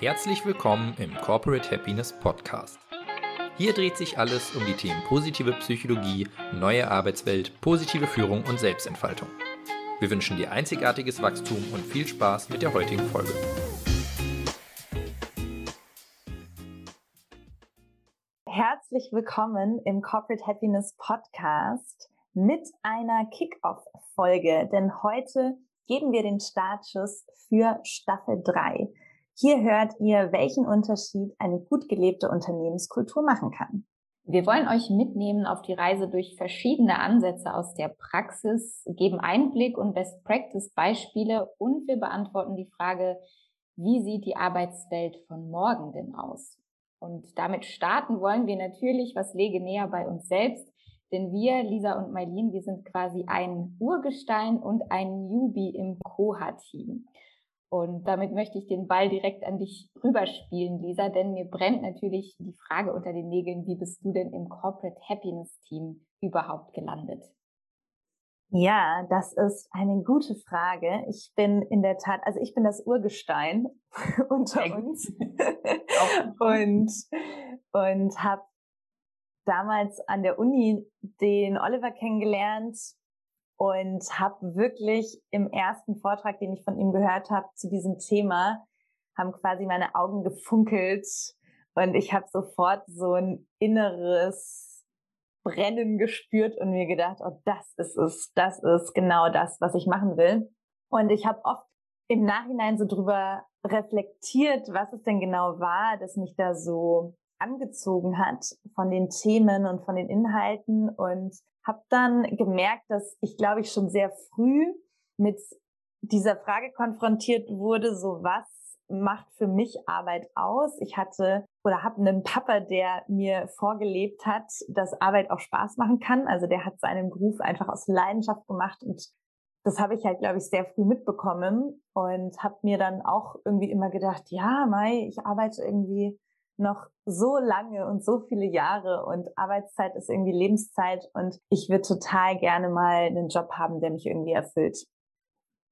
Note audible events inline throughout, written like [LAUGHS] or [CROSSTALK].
Herzlich willkommen im Corporate Happiness Podcast. Hier dreht sich alles um die Themen positive Psychologie, neue Arbeitswelt, positive Führung und Selbstentfaltung. Wir wünschen dir einzigartiges Wachstum und viel Spaß mit der heutigen Folge. Herzlich willkommen im Corporate Happiness Podcast mit einer Kick-Off-Folge, denn heute geben wir den Startschuss für Staffel 3. Hier hört ihr, welchen Unterschied eine gut gelebte Unternehmenskultur machen kann. Wir wollen euch mitnehmen auf die Reise durch verschiedene Ansätze aus der Praxis, geben Einblick und Best Practice Beispiele und wir beantworten die Frage, wie sieht die Arbeitswelt von morgen denn aus? Und damit starten wollen wir natürlich, was lege näher bei uns selbst, denn wir, Lisa und Mailin, wir sind quasi ein Urgestein und ein Newbie im Koha-Team. Und damit möchte ich den Ball direkt an dich rüberspielen, Lisa, denn mir brennt natürlich die Frage unter den Nägeln, wie bist du denn im Corporate Happiness Team überhaupt gelandet? Ja, das ist eine gute Frage. Ich bin in der Tat, also ich bin das Urgestein [LAUGHS] unter uns [LAUGHS] und und habe damals an der Uni den Oliver kennengelernt und habe wirklich im ersten Vortrag, den ich von ihm gehört habe zu diesem Thema, haben quasi meine Augen gefunkelt und ich habe sofort so ein inneres Brennen gespürt und mir gedacht, oh, das ist es, das ist genau das, was ich machen will. Und ich habe oft im Nachhinein so drüber reflektiert, was es denn genau war, das mich da so angezogen hat von den Themen und von den Inhalten und habe dann gemerkt, dass ich, glaube ich, schon sehr früh mit dieser Frage konfrontiert wurde, so was macht für mich Arbeit aus? Ich hatte oder habe einen Papa, der mir vorgelebt hat, dass Arbeit auch Spaß machen kann. Also der hat seinen Beruf einfach aus Leidenschaft gemacht und das habe ich halt, glaube ich, sehr früh mitbekommen und habe mir dann auch irgendwie immer gedacht, ja, Mai, ich arbeite irgendwie noch so lange und so viele Jahre und Arbeitszeit ist irgendwie Lebenszeit und ich würde total gerne mal einen Job haben, der mich irgendwie erfüllt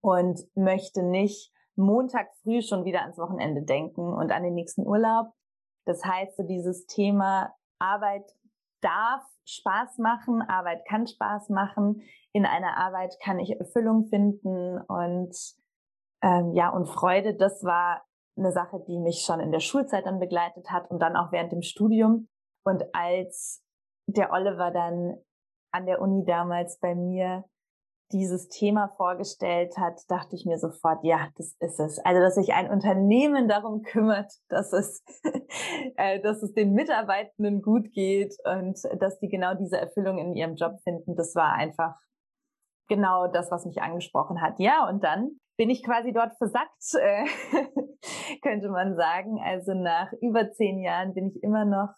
und möchte nicht Montag früh schon wieder ans Wochenende denken und an den nächsten Urlaub. Das heißt, so dieses Thema Arbeit darf Spaß machen, Arbeit kann Spaß machen, in einer Arbeit kann ich Erfüllung finden und ähm, ja und Freude. Das war eine Sache, die mich schon in der Schulzeit dann begleitet hat und dann auch während dem Studium. Und als der Oliver dann an der Uni damals bei mir dieses Thema vorgestellt hat, dachte ich mir sofort, ja, das ist es. Also, dass sich ein Unternehmen darum kümmert, dass es, [LAUGHS] äh, dass es den Mitarbeitenden gut geht und dass die genau diese Erfüllung in ihrem Job finden, das war einfach genau das, was mich angesprochen hat. Ja, und dann bin ich quasi dort versackt, äh, [LAUGHS] könnte man sagen. Also nach über zehn Jahren bin ich immer noch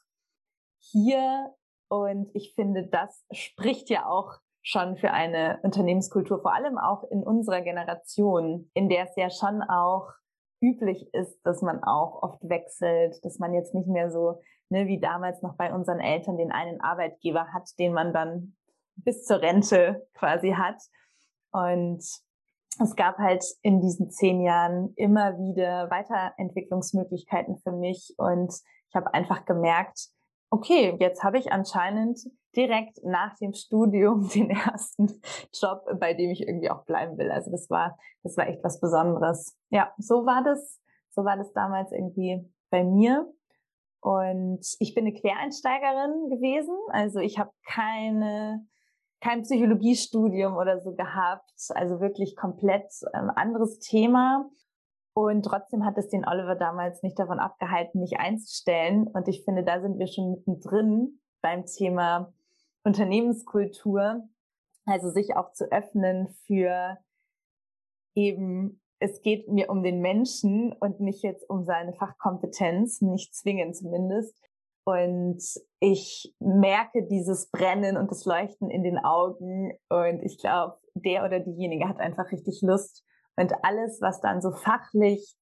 hier und ich finde, das spricht ja auch schon für eine Unternehmenskultur, vor allem auch in unserer Generation, in der es ja schon auch üblich ist, dass man auch oft wechselt, dass man jetzt nicht mehr so ne, wie damals noch bei unseren Eltern den einen Arbeitgeber hat, den man dann bis zur Rente quasi hat. Und es gab halt in diesen zehn Jahren immer wieder Weiterentwicklungsmöglichkeiten für mich und ich habe einfach gemerkt, okay, jetzt habe ich anscheinend direkt nach dem Studium [LAUGHS] den ersten Job, bei dem ich irgendwie auch bleiben will. Also das war, das war echt was Besonderes. Ja, so war das, so war das damals irgendwie bei mir. Und ich bin eine Quereinsteigerin gewesen. Also ich habe keine kein Psychologiestudium oder so gehabt, also wirklich komplett ähm, anderes Thema. Und trotzdem hat es den Oliver damals nicht davon abgehalten, mich einzustellen. Und ich finde, da sind wir schon mittendrin beim Thema Unternehmenskultur. Also sich auch zu öffnen für eben, es geht mir um den Menschen und nicht jetzt um seine Fachkompetenz, nicht zwingend zumindest. Und ich merke dieses Brennen und das Leuchten in den Augen. Und ich glaube, der oder diejenige hat einfach richtig Lust. Und alles, was dann so fachlich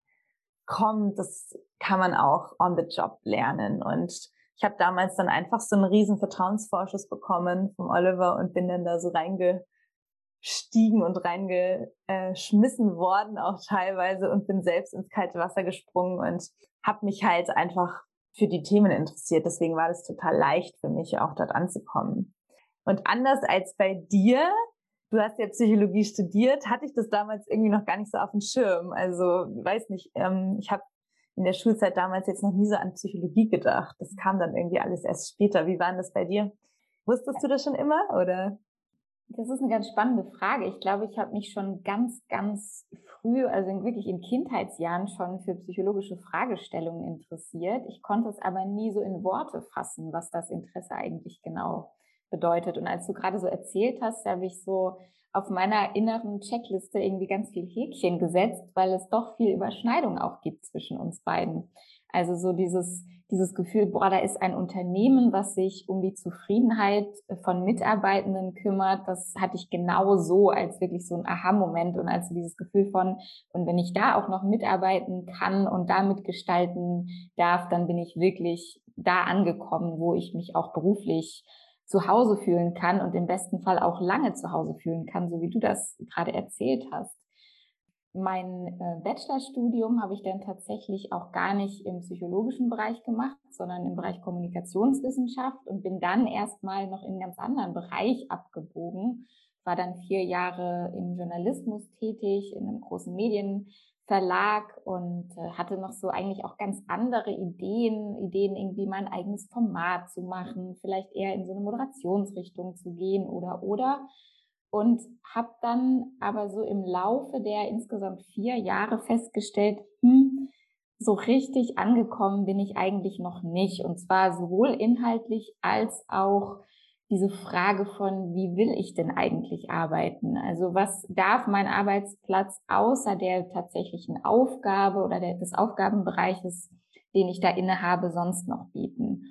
kommt, das kann man auch on the job lernen. Und ich habe damals dann einfach so einen riesen Vertrauensvorschuss bekommen vom Oliver und bin dann da so reinge, reingestiegen und reingeschmissen worden auch teilweise und bin selbst ins kalte Wasser gesprungen und habe mich halt einfach für die Themen interessiert. Deswegen war das total leicht für mich, auch dort anzukommen. Und anders als bei dir, du hast ja Psychologie studiert, hatte ich das damals irgendwie noch gar nicht so auf dem Schirm. Also, weiß nicht, ähm, ich habe in der Schulzeit damals jetzt noch nie so an Psychologie gedacht. Das kam dann irgendwie alles erst später. Wie war denn das bei dir? Wusstest du das schon immer oder? Das ist eine ganz spannende Frage. Ich glaube, ich habe mich schon ganz, ganz früh, also wirklich in Kindheitsjahren schon für psychologische Fragestellungen interessiert. Ich konnte es aber nie so in Worte fassen, was das Interesse eigentlich genau bedeutet. Und als du gerade so erzählt hast, habe ich so auf meiner inneren Checkliste irgendwie ganz viel Häkchen gesetzt, weil es doch viel Überschneidung auch gibt zwischen uns beiden. Also so dieses, dieses Gefühl, boah, da ist ein Unternehmen, was sich um die Zufriedenheit von Mitarbeitenden kümmert. Das hatte ich genau so als wirklich so ein Aha-Moment und als dieses Gefühl von, und wenn ich da auch noch mitarbeiten kann und da mitgestalten darf, dann bin ich wirklich da angekommen, wo ich mich auch beruflich zu Hause fühlen kann und im besten Fall auch lange zu Hause fühlen kann, so wie du das gerade erzählt hast. Mein äh, Bachelorstudium habe ich dann tatsächlich auch gar nicht im psychologischen Bereich gemacht, sondern im Bereich Kommunikationswissenschaft und bin dann erstmal noch in einem ganz anderen Bereich abgebogen. War dann vier Jahre im Journalismus tätig, in einem großen Medien, Verlag und äh, hatte noch so eigentlich auch ganz andere Ideen, Ideen irgendwie mein eigenes Format zu machen, vielleicht eher in so eine Moderationsrichtung zu gehen oder oder und habe dann aber so im Laufe der insgesamt vier Jahre festgestellt, hm, so richtig angekommen bin ich eigentlich noch nicht und zwar sowohl inhaltlich als auch diese Frage von, wie will ich denn eigentlich arbeiten? Also was darf mein Arbeitsplatz außer der tatsächlichen Aufgabe oder der, des Aufgabenbereiches, den ich da innehabe, sonst noch bieten?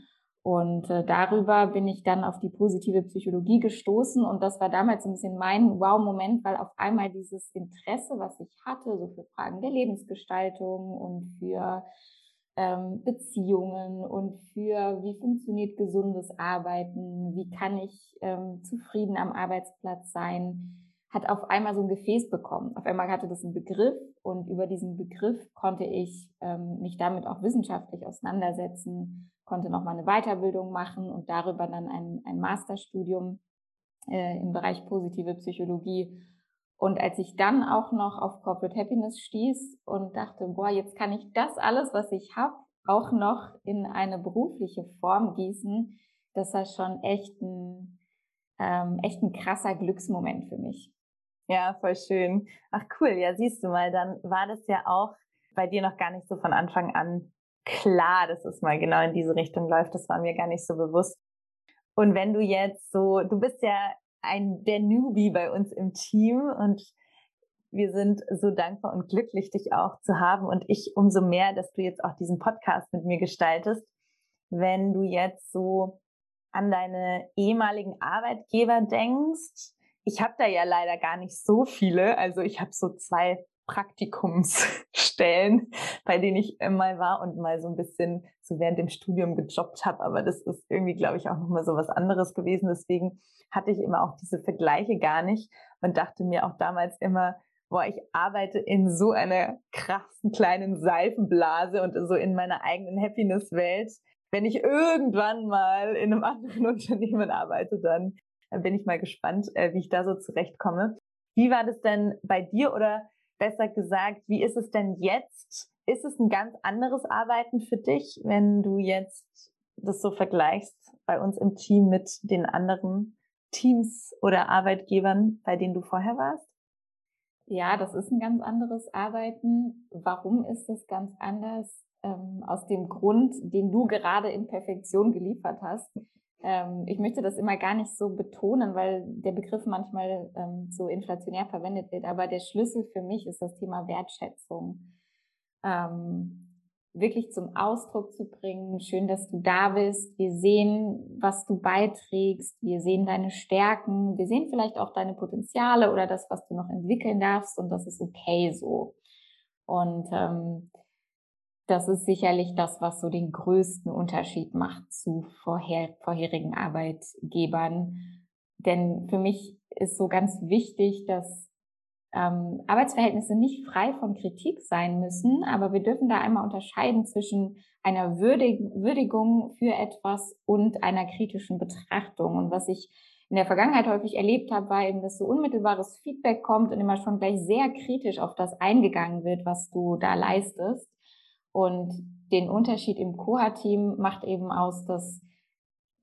Und äh, darüber bin ich dann auf die positive Psychologie gestoßen und das war damals ein bisschen mein Wow-Moment, weil auf einmal dieses Interesse, was ich hatte, so für Fragen der Lebensgestaltung und für ähm, Beziehungen und für wie funktioniert gesundes Arbeiten, wie kann ich ähm, zufrieden am Arbeitsplatz sein, hat auf einmal so ein Gefäß bekommen. Auf einmal hatte das einen Begriff und über diesen Begriff konnte ich ähm, mich damit auch wissenschaftlich auseinandersetzen, konnte nochmal eine Weiterbildung machen und darüber dann ein, ein Masterstudium äh, im Bereich positive Psychologie und als ich dann auch noch auf Corporate Happiness stieß und dachte, boah, jetzt kann ich das alles, was ich habe, auch noch in eine berufliche Form gießen, das war schon echt ein, ähm, echt ein krasser Glücksmoment für mich. Ja, voll schön. Ach cool, ja, siehst du mal, dann war das ja auch bei dir noch gar nicht so von Anfang an klar, dass es mal genau in diese Richtung läuft. Das war mir gar nicht so bewusst. Und wenn du jetzt so, du bist ja ein der Newbie bei uns im Team und wir sind so dankbar und glücklich, dich auch zu haben und ich umso mehr, dass du jetzt auch diesen Podcast mit mir gestaltest. Wenn du jetzt so an deine ehemaligen Arbeitgeber denkst, ich habe da ja leider gar nicht so viele, also ich habe so zwei Praktikumsstellen, bei denen ich mal war und mal so ein bisschen so während dem Studium gejobbt habe. Aber das ist irgendwie, glaube ich, auch nochmal so was anderes gewesen. Deswegen hatte ich immer auch diese Vergleiche gar nicht und dachte mir auch damals immer, boah, ich arbeite in so einer krassen kleinen Seifenblase und so in meiner eigenen Happiness-Welt. Wenn ich irgendwann mal in einem [LAUGHS] anderen Unternehmen arbeite, dann bin ich mal gespannt, äh, wie ich da so zurechtkomme. Wie war das denn bei dir oder besser gesagt, wie ist es denn jetzt? Ist es ein ganz anderes Arbeiten für dich, wenn du jetzt das so vergleichst bei uns im Team mit den anderen Teams oder Arbeitgebern, bei denen du vorher warst? Ja, das ist ein ganz anderes Arbeiten. Warum ist es ganz anders? Ähm, aus dem Grund, den du gerade in Perfektion geliefert hast. Ähm, ich möchte das immer gar nicht so betonen, weil der Begriff manchmal ähm, so inflationär verwendet wird. Aber der Schlüssel für mich ist das Thema Wertschätzung. Ähm, wirklich zum Ausdruck zu bringen. Schön, dass du da bist. Wir sehen, was du beiträgst. Wir sehen deine Stärken. Wir sehen vielleicht auch deine Potenziale oder das, was du noch entwickeln darfst. Und das ist okay so. Und ähm, das ist sicherlich das, was so den größten Unterschied macht zu vorher, vorherigen Arbeitgebern. denn für mich ist so ganz wichtig, dass ähm, Arbeitsverhältnisse nicht frei von Kritik sein müssen, aber wir dürfen da einmal unterscheiden zwischen einer Würdig Würdigung für etwas und einer kritischen Betrachtung. Und was ich in der Vergangenheit häufig erlebt habe, war eben, dass so unmittelbares Feedback kommt und immer schon gleich sehr kritisch auf das eingegangen wird, was du da leistest. Und den Unterschied im Coha-Team macht eben aus, dass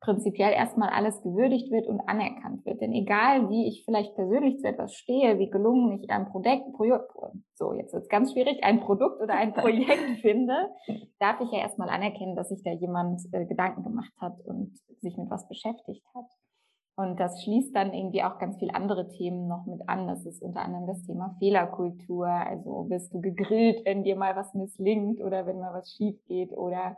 prinzipiell erstmal alles gewürdigt wird und anerkannt wird. Denn egal, wie ich vielleicht persönlich zu etwas stehe, wie gelungen ich ein Projekt, Projekt so jetzt ist ganz schwierig, ein Produkt oder ein Projekt [LAUGHS] finde, darf ich ja erstmal anerkennen, dass sich da jemand äh, Gedanken gemacht hat und sich mit was beschäftigt hat. Und das schließt dann irgendwie auch ganz viele andere Themen noch mit an. Das ist unter anderem das Thema Fehlerkultur. Also wirst du gegrillt, wenn dir mal was misslingt oder wenn mal was schief geht oder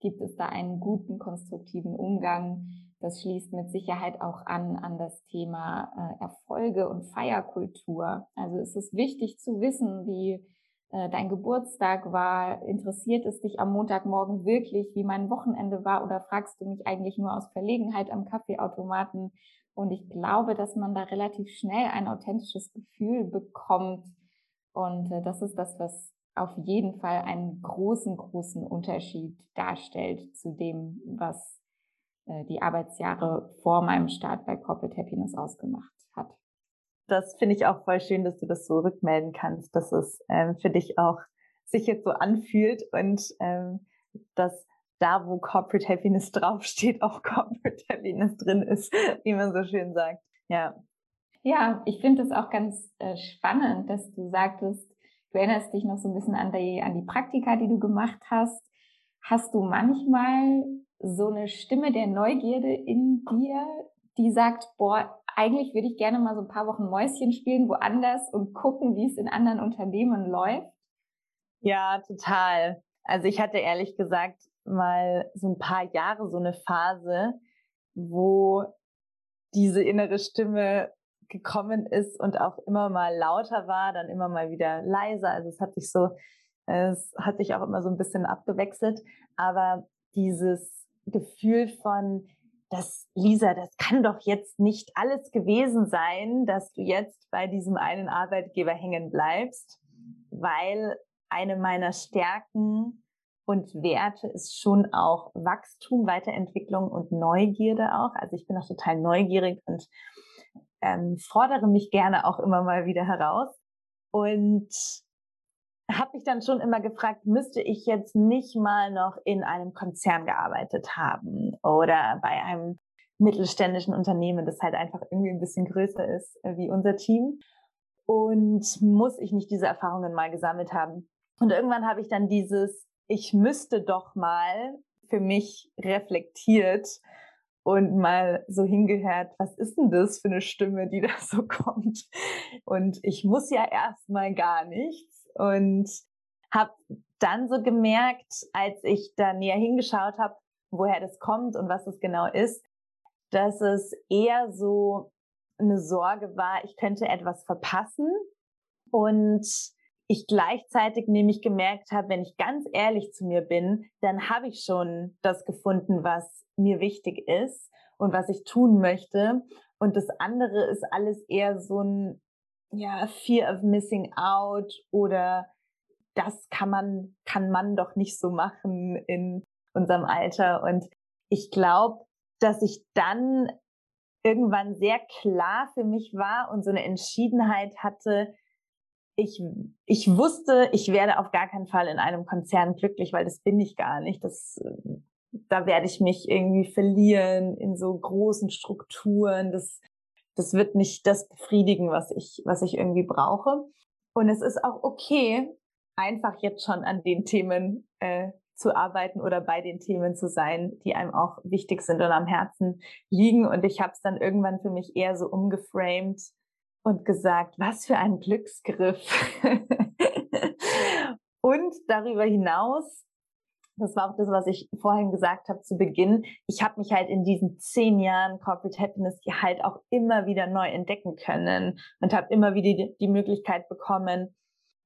gibt es da einen guten, konstruktiven Umgang. Das schließt mit Sicherheit auch an an das Thema äh, Erfolge und Feierkultur. Also es ist wichtig zu wissen, wie dein Geburtstag war. Interessiert es dich am Montagmorgen wirklich, wie mein Wochenende war oder fragst du mich eigentlich nur aus Verlegenheit am Kaffeeautomaten? Und ich glaube, dass man da relativ schnell ein authentisches Gefühl bekommt. Und äh, das ist das, was auf jeden Fall einen großen, großen Unterschied darstellt zu dem, was äh, die Arbeitsjahre vor meinem Start bei Corporate Happiness ausgemacht hat. Das finde ich auch voll schön, dass du das so rückmelden kannst, dass es ähm, für dich auch sich jetzt so anfühlt und ähm, dass da, wo Corporate Happiness [LAUGHS] draufsteht, auch Corporate Happiness drin ist, wie man so schön sagt. Ja. Ja, ich finde es auch ganz äh, spannend, dass du sagtest, Du erinnerst dich noch so ein bisschen an die, an die Praktika, die du gemacht hast. Hast du manchmal so eine Stimme der Neugierde in dir, die sagt, boah, eigentlich würde ich gerne mal so ein paar Wochen Mäuschen spielen woanders und gucken, wie es in anderen Unternehmen läuft? Ja, total. Also ich hatte ehrlich gesagt mal so ein paar Jahre so eine Phase, wo diese innere Stimme gekommen ist und auch immer mal lauter war, dann immer mal wieder leiser. Also es hat sich so, es hat sich auch immer so ein bisschen abgewechselt. Aber dieses Gefühl von, dass Lisa, das kann doch jetzt nicht alles gewesen sein, dass du jetzt bei diesem einen Arbeitgeber hängen bleibst, weil eine meiner Stärken und Werte ist schon auch Wachstum, Weiterentwicklung und Neugierde auch. Also ich bin auch total neugierig und ähm, fordere mich gerne auch immer mal wieder heraus und habe mich dann schon immer gefragt, müsste ich jetzt nicht mal noch in einem Konzern gearbeitet haben oder bei einem mittelständischen Unternehmen, das halt einfach irgendwie ein bisschen größer ist äh, wie unser Team. Und muss ich nicht diese Erfahrungen mal gesammelt haben? Und irgendwann habe ich dann dieses, ich müsste doch mal für mich reflektiert und mal so hingehört, was ist denn das für eine Stimme, die da so [LAUGHS] kommt? Und ich muss ja erstmal gar nichts und habe dann so gemerkt, als ich da näher hingeschaut habe, woher das kommt und was es genau ist, dass es eher so eine Sorge war, ich könnte etwas verpassen und ich gleichzeitig nämlich gemerkt habe, wenn ich ganz ehrlich zu mir bin, dann habe ich schon das gefunden, was mir wichtig ist und was ich tun möchte. Und das andere ist alles eher so ein ja, Fear of Missing Out oder das kann man, kann man doch nicht so machen in unserem Alter. Und ich glaube, dass ich dann irgendwann sehr klar für mich war und so eine Entschiedenheit hatte, ich, ich wusste, ich werde auf gar keinen Fall in einem Konzern glücklich, weil das bin ich gar nicht. Das, da werde ich mich irgendwie verlieren in so großen Strukturen. Das, das wird nicht das befriedigen, was ich, was ich irgendwie brauche. Und es ist auch okay, einfach jetzt schon an den Themen äh, zu arbeiten oder bei den Themen zu sein, die einem auch wichtig sind und am Herzen liegen. Und ich habe es dann irgendwann für mich eher so umgeframed, und gesagt, was für ein Glücksgriff. [LAUGHS] und darüber hinaus, das war auch das, was ich vorhin gesagt habe zu Beginn, ich habe mich halt in diesen zehn Jahren Corporate Happiness halt auch immer wieder neu entdecken können und habe immer wieder die Möglichkeit bekommen,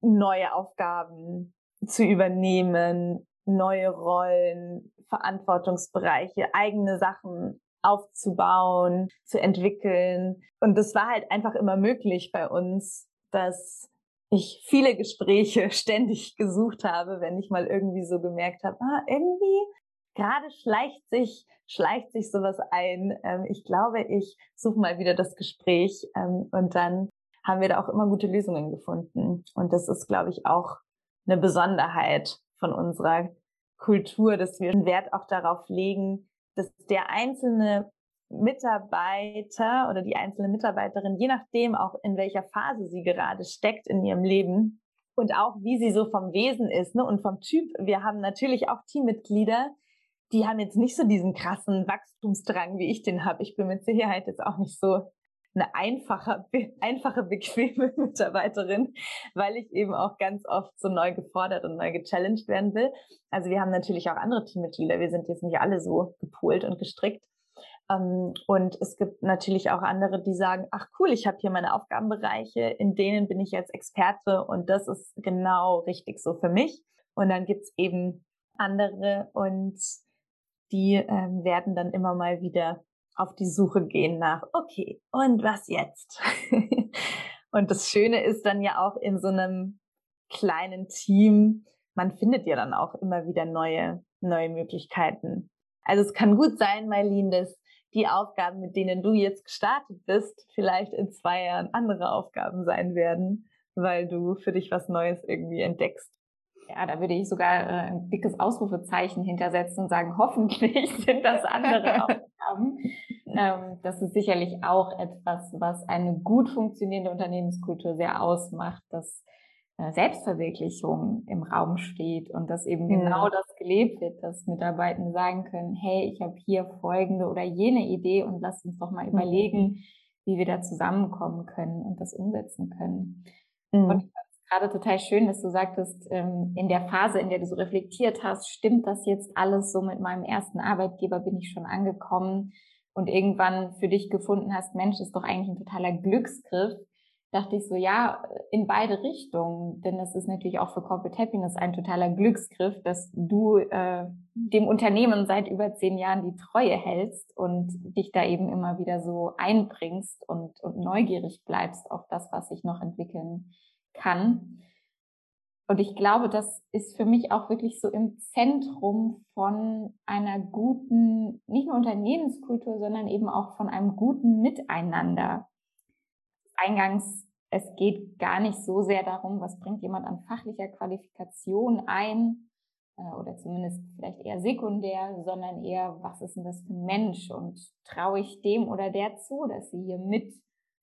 neue Aufgaben zu übernehmen, neue Rollen, Verantwortungsbereiche, eigene Sachen aufzubauen, zu entwickeln. Und das war halt einfach immer möglich bei uns, dass ich viele Gespräche [LAUGHS] ständig gesucht habe, wenn ich mal irgendwie so gemerkt habe, ah, irgendwie gerade schleicht sich, schleicht sich sowas ein. Ähm, ich glaube, ich suche mal wieder das Gespräch ähm, und dann haben wir da auch immer gute Lösungen gefunden. Und das ist, glaube ich, auch eine Besonderheit von unserer Kultur, dass wir einen Wert auch darauf legen, dass der einzelne Mitarbeiter oder die einzelne Mitarbeiterin, je nachdem auch in welcher Phase sie gerade steckt in ihrem Leben und auch wie sie so vom Wesen ist ne, und vom Typ. Wir haben natürlich auch Teammitglieder, die haben jetzt nicht so diesen krassen Wachstumsdrang, wie ich den habe. Ich bin mit Sicherheit jetzt auch nicht so eine einfache, einfache, bequeme [LAUGHS] Mitarbeiterin, weil ich eben auch ganz oft so neu gefordert und neu gechallenged werden will. Also wir haben natürlich auch andere Teammitglieder. Wir sind jetzt nicht alle so gepolt und gestrickt. Ähm, und es gibt natürlich auch andere, die sagen, ach cool, ich habe hier meine Aufgabenbereiche, in denen bin ich jetzt Experte und das ist genau richtig so für mich. Und dann gibt's eben andere und die ähm, werden dann immer mal wieder auf die Suche gehen nach, okay, und was jetzt? [LAUGHS] und das Schöne ist dann ja auch in so einem kleinen Team, man findet ja dann auch immer wieder neue, neue Möglichkeiten. Also es kann gut sein, Marlene, dass die Aufgaben, mit denen du jetzt gestartet bist, vielleicht in zwei Jahren andere Aufgaben sein werden, weil du für dich was Neues irgendwie entdeckst. Ja, da würde ich sogar äh, ein dickes Ausrufezeichen hintersetzen und sagen, hoffentlich [LAUGHS] sind das andere [LAUGHS] Aufgaben. Ähm, das ist sicherlich auch etwas, was eine gut funktionierende Unternehmenskultur sehr ausmacht, dass Selbstverwirklichung im Raum steht und dass eben ja. genau das gelebt wird, dass Mitarbeitende sagen können, hey, ich habe hier folgende oder jene Idee und lass uns doch mal mhm. überlegen, wie wir da zusammenkommen können und das umsetzen können. Mhm. Und gerade total schön, dass du sagtest, ähm, in der Phase, in der du so reflektiert hast, stimmt das jetzt alles so mit meinem ersten Arbeitgeber, bin ich schon angekommen und irgendwann für dich gefunden hast, Mensch, ist doch eigentlich ein totaler Glücksgriff, dachte ich so, ja, in beide Richtungen. Denn es ist natürlich auch für Corporate Happiness ein totaler Glücksgriff, dass du äh, dem Unternehmen seit über zehn Jahren die Treue hältst und dich da eben immer wieder so einbringst und, und neugierig bleibst auf das, was sich noch entwickeln kann. Und ich glaube, das ist für mich auch wirklich so im Zentrum von einer guten, nicht nur Unternehmenskultur, sondern eben auch von einem guten Miteinander. Eingangs, es geht gar nicht so sehr darum, was bringt jemand an fachlicher Qualifikation ein, äh, oder zumindest vielleicht eher sekundär, sondern eher, was ist denn das für ein Mensch und traue ich dem oder der zu, dass sie hier mit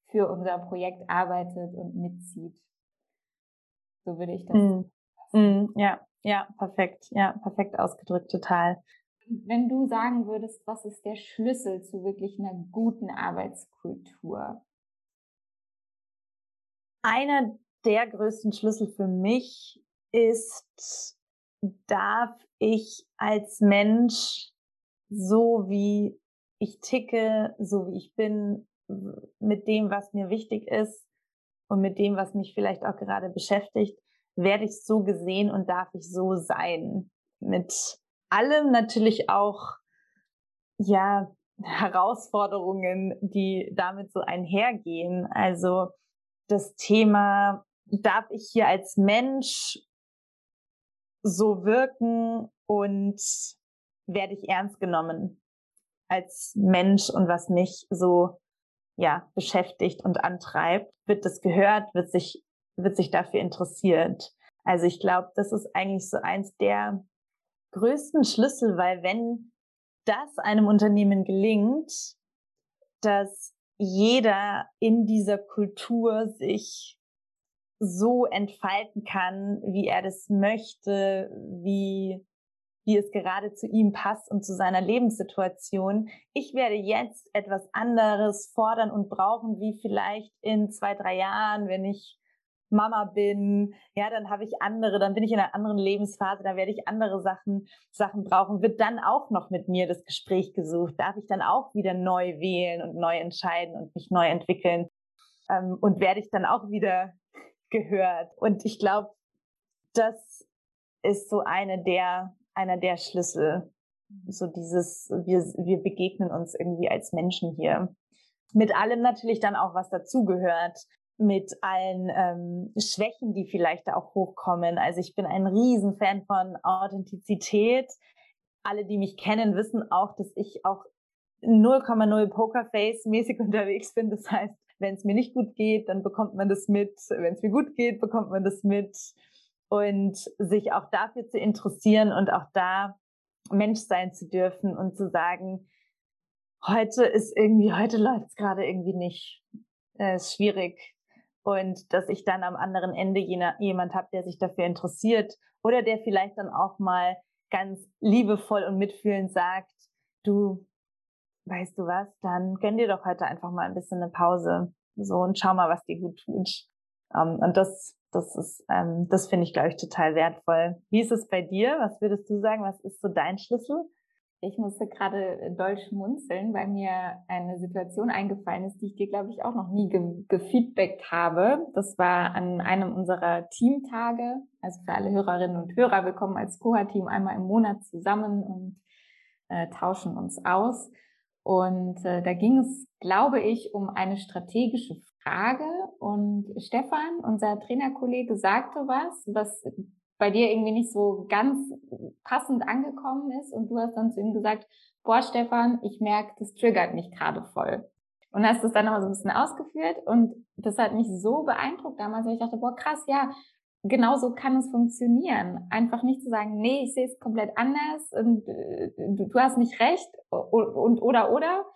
für unser Projekt arbeitet und mitzieht. So würde ich das. Mm. Mm, ja, ja, perfekt. Ja, perfekt ausgedrückt, total. Wenn du sagen würdest, was ist der Schlüssel zu wirklich einer guten Arbeitskultur? Einer der größten Schlüssel für mich ist, darf ich als Mensch so wie ich ticke, so wie ich bin, mit dem, was mir wichtig ist, und mit dem, was mich vielleicht auch gerade beschäftigt, werde ich so gesehen und darf ich so sein. Mit allem natürlich auch, ja, Herausforderungen, die damit so einhergehen. Also das Thema, darf ich hier als Mensch so wirken und werde ich ernst genommen als Mensch und was mich so ja, beschäftigt und antreibt, wird das gehört, wird sich, wird sich dafür interessiert. Also ich glaube, das ist eigentlich so eins der größten Schlüssel, weil wenn das einem Unternehmen gelingt, dass jeder in dieser Kultur sich so entfalten kann, wie er das möchte, wie wie es gerade zu ihm passt und zu seiner Lebenssituation. Ich werde jetzt etwas anderes fordern und brauchen, wie vielleicht in zwei, drei Jahren, wenn ich Mama bin, ja, dann habe ich andere, dann bin ich in einer anderen Lebensphase, da werde ich andere Sachen, Sachen brauchen. Wird dann auch noch mit mir das Gespräch gesucht? Darf ich dann auch wieder neu wählen und neu entscheiden und mich neu entwickeln? Ähm, und werde ich dann auch wieder gehört? Und ich glaube, das ist so eine der einer der Schlüssel, so dieses, wir, wir begegnen uns irgendwie als Menschen hier. Mit allem natürlich dann auch, was dazugehört mit allen ähm, Schwächen, die vielleicht auch hochkommen. Also ich bin ein Riesenfan von Authentizität. Alle, die mich kennen, wissen auch, dass ich auch 0,0 Pokerface mäßig [LAUGHS] unterwegs bin. Das heißt, wenn es mir nicht gut geht, dann bekommt man das mit. Wenn es mir gut geht, bekommt man das mit. Und sich auch dafür zu interessieren und auch da Mensch sein zu dürfen und zu sagen, heute ist irgendwie, heute läuft es gerade irgendwie nicht. Es ist schwierig und dass ich dann am anderen Ende jener, jemand habe, der sich dafür interessiert oder der vielleicht dann auch mal ganz liebevoll und mitfühlend sagt, du, weißt du was, dann gönn dir doch heute einfach mal ein bisschen eine Pause, so und schau mal, was dir gut tut. Um, ähm, und das, das ist, ähm, das finde ich, glaube ich, total wertvoll. Wie ist es bei dir? Was würdest du sagen? Was ist so dein Schlüssel? Ich musste gerade doll schmunzeln, weil mir eine Situation eingefallen ist, die ich dir, glaube ich, auch noch nie ge gefeedbackt habe. Das war an einem unserer Teamtage. Also für alle Hörerinnen und Hörer, wir kommen als Koha-Team einmal im Monat zusammen und äh, tauschen uns aus. Und äh, da ging es, glaube ich, um eine strategische Frage. Und Stefan, unser Trainerkollege, sagte was, was bei dir irgendwie nicht so ganz passend angekommen ist und du hast dann zu ihm gesagt, boah, Stefan, ich merke, das triggert mich gerade voll. Und hast das dann nochmal so ein bisschen ausgeführt und das hat mich so beeindruckt damals, weil ich dachte, boah, krass, ja, genau so kann es funktionieren. Einfach nicht zu sagen, nee, ich sehe es komplett anders und äh, du, du hast nicht recht und, und oder oder,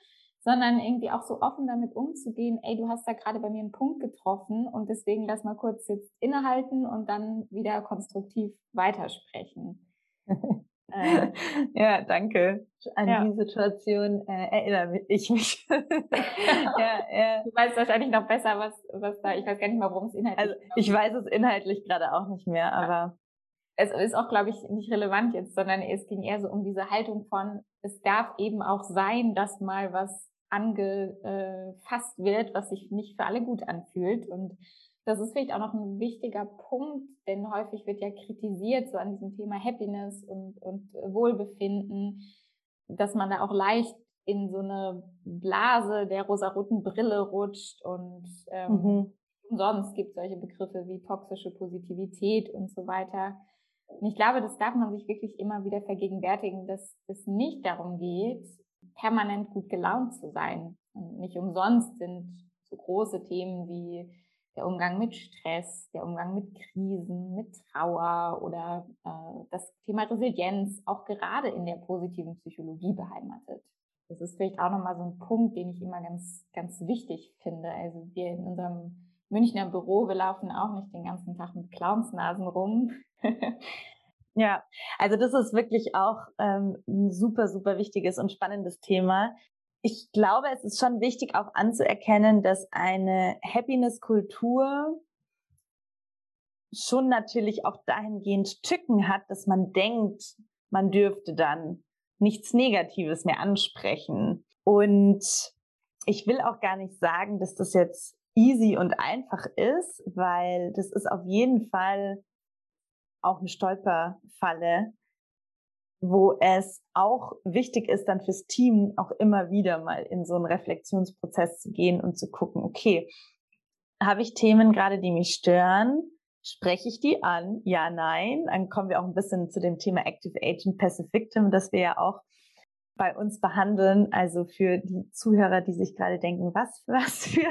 sondern irgendwie auch so offen damit umzugehen, ey, du hast da gerade bei mir einen Punkt getroffen und deswegen lass mal kurz jetzt innehalten und dann wieder konstruktiv weitersprechen. [LAUGHS] äh, ja, danke. An ja. die Situation äh, erinnere ich mich. [LAUGHS] ja, ja. Du weißt wahrscheinlich noch besser, was, was da, ich weiß gar nicht mal, worum es inhaltlich Also ich weiß es inhaltlich gerade auch nicht mehr, aber es ist auch, glaube ich, nicht relevant jetzt, sondern es ging eher so um diese Haltung von, es darf eben auch sein, dass mal was angefasst wird, was sich nicht für alle gut anfühlt. Und das ist vielleicht auch noch ein wichtiger Punkt, denn häufig wird ja kritisiert so an diesem Thema Happiness und, und Wohlbefinden, dass man da auch leicht in so eine Blase der rosaroten Brille rutscht und ähm, mhm. umsonst gibt solche Begriffe wie toxische Positivität und so weiter. Und ich glaube, das darf man sich wirklich immer wieder vergegenwärtigen, dass es nicht darum geht, permanent gut gelaunt zu sein. Und nicht umsonst sind so große Themen wie der Umgang mit Stress, der Umgang mit Krisen, mit Trauer oder äh, das Thema Resilienz auch gerade in der positiven Psychologie beheimatet. Das ist vielleicht auch nochmal so ein Punkt, den ich immer ganz, ganz wichtig finde. Also wir in unserem Münchner Büro, wir laufen auch nicht den ganzen Tag mit Clownsnasen rum. [LAUGHS] Ja, also das ist wirklich auch ähm, ein super, super wichtiges und spannendes Thema. Ich glaube, es ist schon wichtig auch anzuerkennen, dass eine Happiness-Kultur schon natürlich auch dahingehend Tücken hat, dass man denkt, man dürfte dann nichts Negatives mehr ansprechen. Und ich will auch gar nicht sagen, dass das jetzt easy und einfach ist, weil das ist auf jeden Fall auch eine Stolperfalle, wo es auch wichtig ist, dann fürs Team auch immer wieder mal in so einen Reflexionsprozess zu gehen und zu gucken, okay, habe ich Themen gerade, die mich stören? Spreche ich die an? Ja, nein. Dann kommen wir auch ein bisschen zu dem Thema Active Agent, Passive Victim, das wir ja auch bei uns behandeln. Also für die Zuhörer, die sich gerade denken, was, [LAUGHS] was für,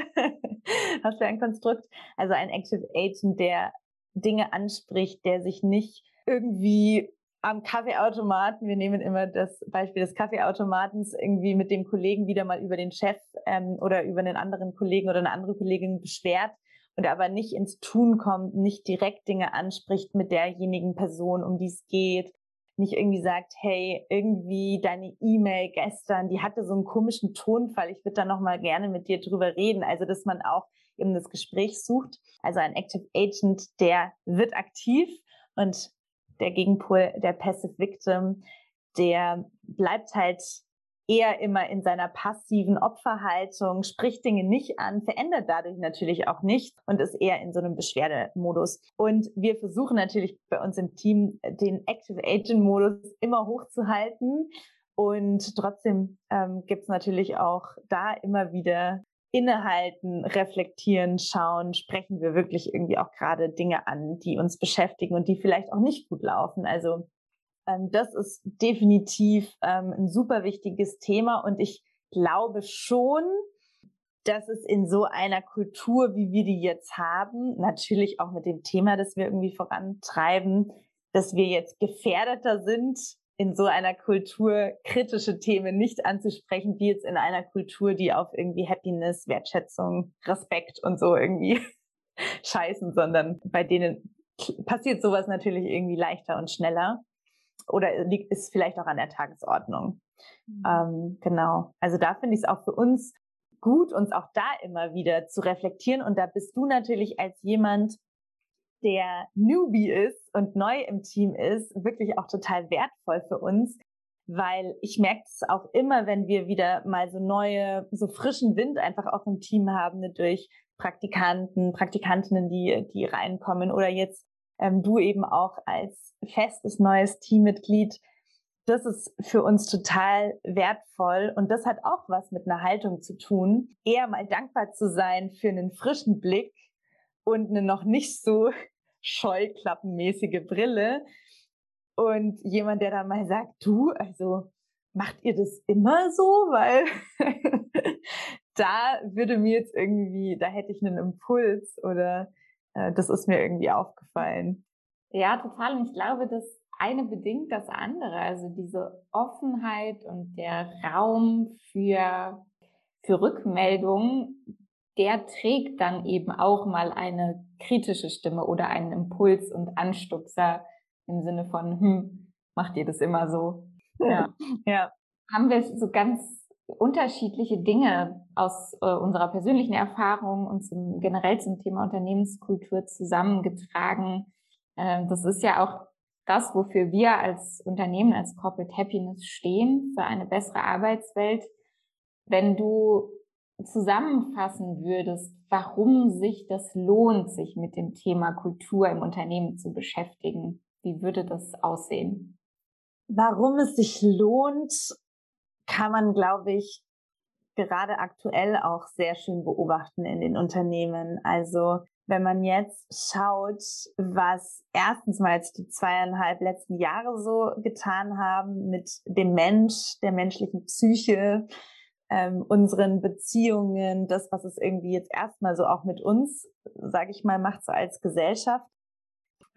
was für ein Konstrukt. Also ein Active Agent, der Dinge anspricht, der sich nicht irgendwie am Kaffeeautomaten, wir nehmen immer das Beispiel des Kaffeeautomatens, irgendwie mit dem Kollegen wieder mal über den Chef ähm, oder über einen anderen Kollegen oder eine andere Kollegin beschwert und aber nicht ins Tun kommt, nicht direkt Dinge anspricht mit derjenigen Person, um die es geht, nicht irgendwie sagt, hey, irgendwie deine E-Mail gestern, die hatte so einen komischen Tonfall, ich würde da noch mal gerne mit dir drüber reden. Also, dass man auch eben das Gespräch sucht. Also ein Active Agent, der wird aktiv und der Gegenpol, der Passive Victim, der bleibt halt eher immer in seiner passiven Opferhaltung, spricht Dinge nicht an, verändert dadurch natürlich auch nichts und ist eher in so einem Beschwerdemodus. Und wir versuchen natürlich bei uns im Team den Active Agent Modus immer hochzuhalten. Und trotzdem ähm, gibt es natürlich auch da immer wieder innehalten, reflektieren, schauen, sprechen wir wirklich irgendwie auch gerade Dinge an, die uns beschäftigen und die vielleicht auch nicht gut laufen. Also das ist definitiv ähm, ein super wichtiges Thema und ich glaube schon, dass es in so einer Kultur, wie wir die jetzt haben, natürlich auch mit dem Thema, das wir irgendwie vorantreiben, dass wir jetzt gefährdeter sind, in so einer Kultur kritische Themen nicht anzusprechen, wie jetzt in einer Kultur, die auf irgendwie Happiness, Wertschätzung, Respekt und so irgendwie [LAUGHS] scheißen, sondern bei denen passiert sowas natürlich irgendwie leichter und schneller oder liegt ist vielleicht auch an der Tagesordnung. Mhm. Ähm, genau. Also da finde ich es auch für uns gut, uns auch da immer wieder zu reflektieren. Und da bist du natürlich als jemand, der Newbie ist und neu im Team ist, wirklich auch total wertvoll für uns, weil ich merke es auch immer, wenn wir wieder mal so neue, so frischen Wind einfach auch im Team haben, ne, durch Praktikanten, Praktikantinnen, die, die reinkommen oder jetzt ähm, du eben auch als festes neues Teammitglied. Das ist für uns total wertvoll und das hat auch was mit einer Haltung zu tun, eher mal dankbar zu sein für einen frischen Blick und eine noch nicht so [LAUGHS] scheuklappenmäßige Brille. Und jemand, der dann mal sagt, du, also macht ihr das immer so? Weil [LAUGHS] da würde mir jetzt irgendwie, da hätte ich einen Impuls oder das ist mir irgendwie aufgefallen. Ja, total. Und ich glaube, das eine bedingt das andere. Also diese Offenheit und der Raum für, für Rückmeldungen, der trägt dann eben auch mal eine kritische Stimme oder einen Impuls und Anstupser im Sinne von, hm, macht ihr das immer so? [LAUGHS] Ja. ja. Haben wir so ganz unterschiedliche Dinge aus äh, unserer persönlichen Erfahrung und zum, generell zum Thema Unternehmenskultur zusammengetragen. Äh, das ist ja auch das, wofür wir als Unternehmen, als Corporate Happiness stehen, für eine bessere Arbeitswelt. Wenn du zusammenfassen würdest, warum sich das lohnt, sich mit dem Thema Kultur im Unternehmen zu beschäftigen, wie würde das aussehen? Warum es sich lohnt, kann man, glaube ich, gerade aktuell auch sehr schön beobachten in den Unternehmen. Also wenn man jetzt schaut, was erstens mal jetzt die zweieinhalb letzten Jahre so getan haben mit dem Mensch, der menschlichen Psyche, ähm, unseren Beziehungen, das, was es irgendwie jetzt erstmal so auch mit uns, sage ich mal, macht so als Gesellschaft.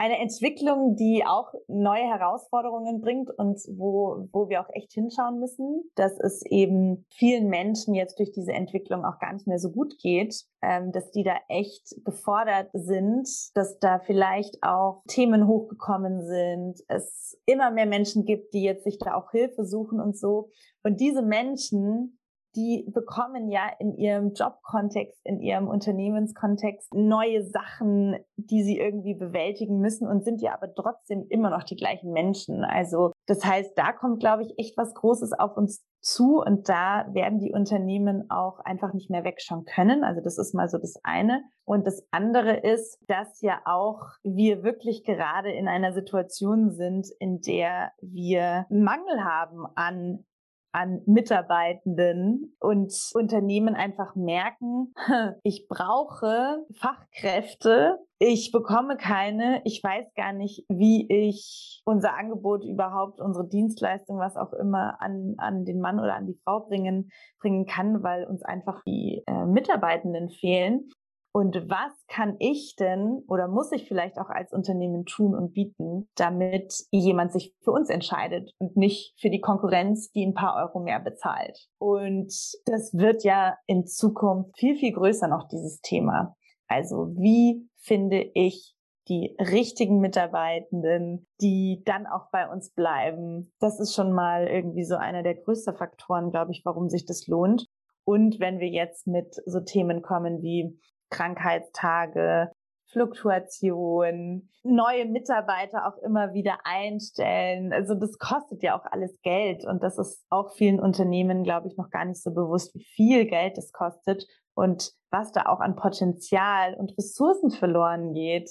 Eine Entwicklung, die auch neue Herausforderungen bringt und wo, wo wir auch echt hinschauen müssen, dass es eben vielen Menschen jetzt durch diese Entwicklung auch gar nicht mehr so gut geht, ähm, dass die da echt gefordert sind, dass da vielleicht auch Themen hochgekommen sind, es immer mehr Menschen gibt, die jetzt sich da auch Hilfe suchen und so. Und diese Menschen, die bekommen ja in ihrem Jobkontext, in ihrem Unternehmenskontext neue Sachen, die sie irgendwie bewältigen müssen und sind ja aber trotzdem immer noch die gleichen Menschen. Also das heißt, da kommt, glaube ich, echt was Großes auf uns zu und da werden die Unternehmen auch einfach nicht mehr wegschauen können. Also das ist mal so das eine. Und das andere ist, dass ja auch wir wirklich gerade in einer Situation sind, in der wir Mangel haben an an Mitarbeitenden und Unternehmen einfach merken, [LAUGHS] ich brauche Fachkräfte, ich bekomme keine, ich weiß gar nicht, wie ich unser Angebot überhaupt, unsere Dienstleistung, was auch immer an, an den Mann oder an die Frau bringen, bringen kann, weil uns einfach die äh, Mitarbeitenden fehlen. Und was kann ich denn oder muss ich vielleicht auch als Unternehmen tun und bieten, damit jemand sich für uns entscheidet und nicht für die Konkurrenz, die ein paar Euro mehr bezahlt? Und das wird ja in Zukunft viel, viel größer noch, dieses Thema. Also wie finde ich die richtigen Mitarbeitenden, die dann auch bei uns bleiben? Das ist schon mal irgendwie so einer der größten Faktoren, glaube ich, warum sich das lohnt. Und wenn wir jetzt mit so Themen kommen wie Krankheitstage, Fluktuation, neue Mitarbeiter auch immer wieder einstellen. Also das kostet ja auch alles Geld und das ist auch vielen Unternehmen, glaube ich, noch gar nicht so bewusst, wie viel Geld es kostet und was da auch an Potenzial und Ressourcen verloren geht.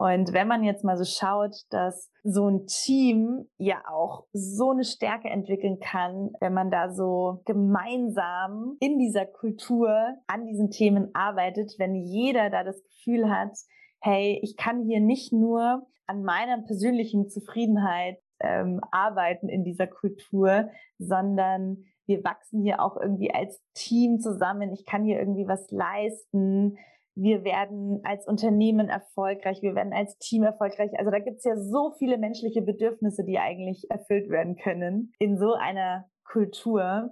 Und wenn man jetzt mal so schaut, dass so ein Team ja auch so eine Stärke entwickeln kann, wenn man da so gemeinsam in dieser Kultur an diesen Themen arbeitet, wenn jeder da das Gefühl hat, hey, ich kann hier nicht nur an meiner persönlichen Zufriedenheit ähm, arbeiten in dieser Kultur, sondern wir wachsen hier auch irgendwie als Team zusammen. Ich kann hier irgendwie was leisten wir werden als Unternehmen erfolgreich, wir werden als Team erfolgreich. Also da gibt es ja so viele menschliche Bedürfnisse, die eigentlich erfüllt werden können in so einer Kultur.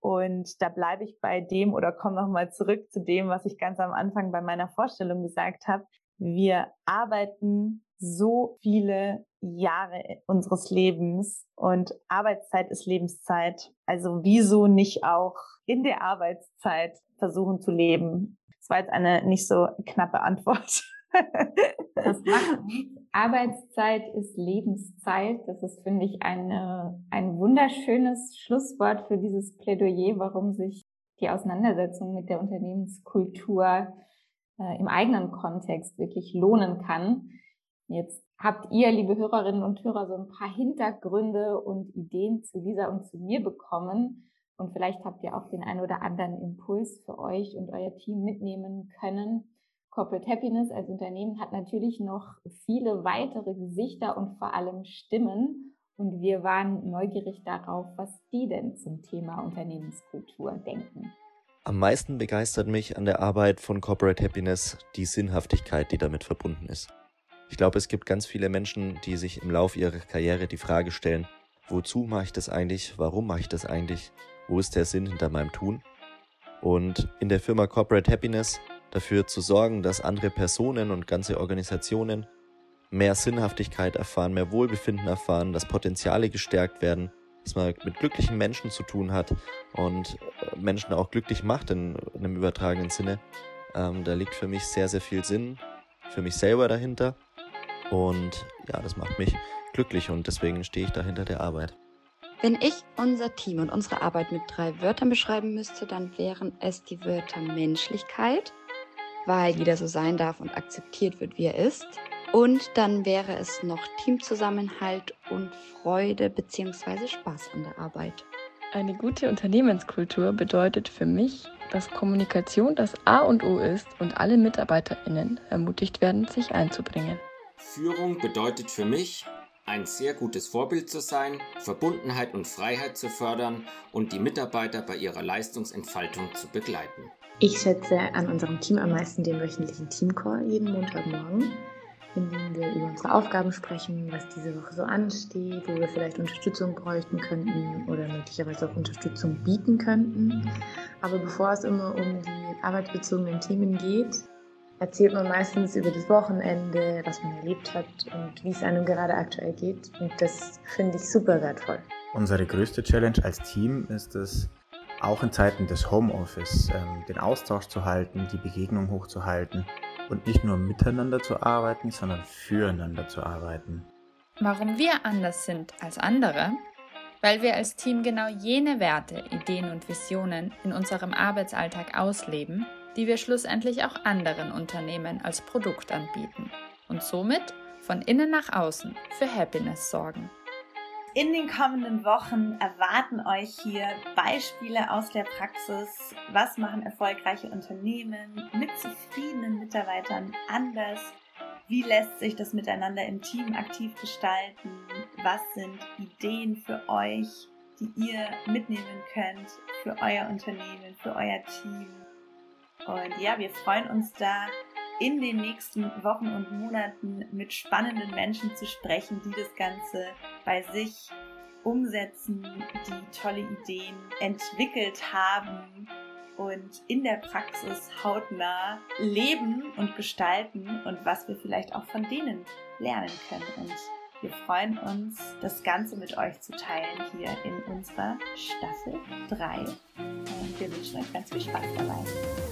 Und da bleibe ich bei dem oder komme nochmal zurück zu dem, was ich ganz am Anfang bei meiner Vorstellung gesagt habe. Wir arbeiten so viele Jahre unseres Lebens und Arbeitszeit ist Lebenszeit. Also wieso nicht auch in der Arbeitszeit versuchen zu leben das war jetzt eine nicht so knappe Antwort. [LAUGHS] das Arbeitszeit ist Lebenszeit. Das ist, finde ich, eine, ein wunderschönes Schlusswort für dieses Plädoyer, warum sich die Auseinandersetzung mit der Unternehmenskultur äh, im eigenen Kontext wirklich lohnen kann. Jetzt habt ihr, liebe Hörerinnen und Hörer, so ein paar Hintergründe und Ideen zu Lisa und zu mir bekommen. Und vielleicht habt ihr auch den einen oder anderen Impuls für euch und euer Team mitnehmen können. Corporate Happiness als Unternehmen hat natürlich noch viele weitere Gesichter und vor allem Stimmen. Und wir waren neugierig darauf, was die denn zum Thema Unternehmenskultur denken. Am meisten begeistert mich an der Arbeit von Corporate Happiness die Sinnhaftigkeit, die damit verbunden ist. Ich glaube, es gibt ganz viele Menschen, die sich im Laufe ihrer Karriere die Frage stellen, wozu mache ich das eigentlich, warum mache ich das eigentlich wo ist der Sinn hinter meinem Tun? Und in der Firma Corporate Happiness dafür zu sorgen, dass andere Personen und ganze Organisationen mehr Sinnhaftigkeit erfahren, mehr Wohlbefinden erfahren, dass Potenziale gestärkt werden, dass man mit glücklichen Menschen zu tun hat und äh, Menschen auch glücklich macht in, in einem übertragenen Sinne. Ähm, da liegt für mich sehr, sehr viel Sinn für mich selber dahinter. Und ja, das macht mich glücklich und deswegen stehe ich dahinter der Arbeit. Wenn ich unser Team und unsere Arbeit mit drei Wörtern beschreiben müsste, dann wären es die Wörter Menschlichkeit, weil jeder so sein darf und akzeptiert wird, wie er ist. Und dann wäre es noch Teamzusammenhalt und Freude bzw. Spaß an der Arbeit. Eine gute Unternehmenskultur bedeutet für mich, dass Kommunikation das A und O ist und alle Mitarbeiterinnen ermutigt werden, sich einzubringen. Führung bedeutet für mich, ein sehr gutes Vorbild zu sein, Verbundenheit und Freiheit zu fördern und die Mitarbeiter bei ihrer Leistungsentfaltung zu begleiten. Ich schätze an unserem Team am meisten den wöchentlichen Teamcall jeden Montagmorgen, in dem wir über unsere Aufgaben sprechen, was diese Woche so ansteht, wo wir vielleicht Unterstützung bräuchten könnten oder möglicherweise auch Unterstützung bieten könnten. Aber bevor es immer um die arbeitsbezogenen Themen geht, erzählt man meistens über das Wochenende, was man erlebt hat und wie es einem gerade aktuell geht. Und das finde ich super wertvoll. Unsere größte Challenge als Team ist es, auch in Zeiten des Homeoffice ähm, den Austausch zu halten, die Begegnung hochzuhalten und nicht nur miteinander zu arbeiten, sondern füreinander zu arbeiten. Warum wir anders sind als andere? Weil wir als Team genau jene Werte, Ideen und Visionen in unserem Arbeitsalltag ausleben die wir schlussendlich auch anderen Unternehmen als Produkt anbieten und somit von innen nach außen für Happiness sorgen. In den kommenden Wochen erwarten euch hier Beispiele aus der Praxis. Was machen erfolgreiche Unternehmen mit zufriedenen Mitarbeitern anders? Wie lässt sich das Miteinander im Team aktiv gestalten? Was sind Ideen für euch, die ihr mitnehmen könnt für euer Unternehmen, für euer Team? Und ja, wir freuen uns da in den nächsten Wochen und Monaten mit spannenden Menschen zu sprechen, die das Ganze bei sich umsetzen, die tolle Ideen entwickelt haben und in der Praxis hautnah leben und gestalten und was wir vielleicht auch von denen lernen können. Und wir freuen uns, das Ganze mit euch zu teilen hier in unserer Staffel 3. Und wir wünschen euch ganz viel Spaß dabei.